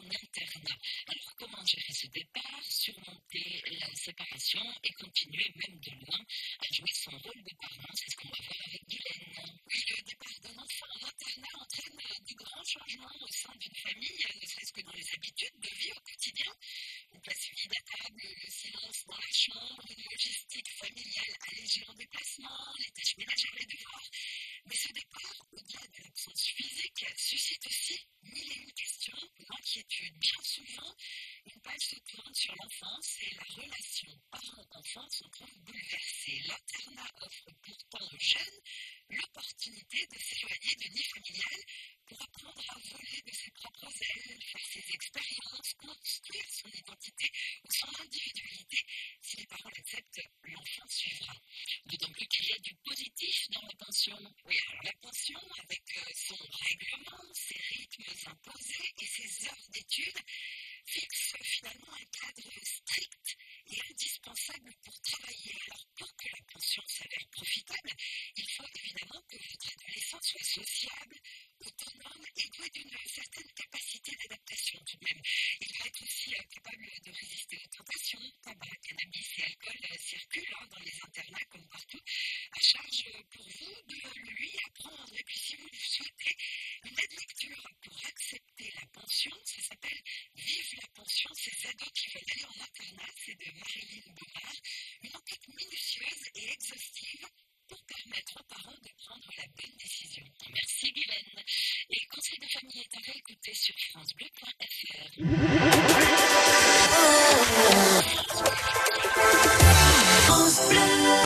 en interne. Alors comment gérer ce départ, surmonter la séparation et continuer même de loin à jouer son rôle de parent? C'est ce qu'on va voir avec Guylaine. Le départ d'un enfant en internat entraîne euh, du grand changement au sein d'une famille, euh, ne serait-ce que dans les habitudes de vie au quotidien. La suivi de table, le silence dans la chambre, une logistique familiale allégée en déplacement, les tâches ménagères, les devoirs. Mais ce départ, au-delà de l'absence physique, suscite aussi mille et une. Bien souvent, une page se tourne sur l'enfance et la relation parent-enfant se trouve bouleversée. L'internat offre pourtant aux jeunes l'opportunité de s'éloigner du nid familial pour apprendre à voler de ses propres ailes, faire ses expériences, construire son identité ou son individualité. Si les parents l'acceptent, l'enfant suivra. D'autant plus qu'il y a du positif dans la pension. Oui, alors avec euh, son heures d'études, fixe finalement un cadre strict et indispensable pour travailler. Alors, pour que la pension s'avère profitable, il faut évidemment que votre adolescent soit sociable, autonome et doué d'une certaine capacité d'adaptation ça s'appelle Vive la pension. ces ados qui veulent aller en internat, c'est de Marilyn Bourard, une enquête minutieuse et exhaustive pour permettre aux parents de prendre la bonne décision. Merci Guylaine. Et conseil de famille est à réécouter sur francebleu.fr.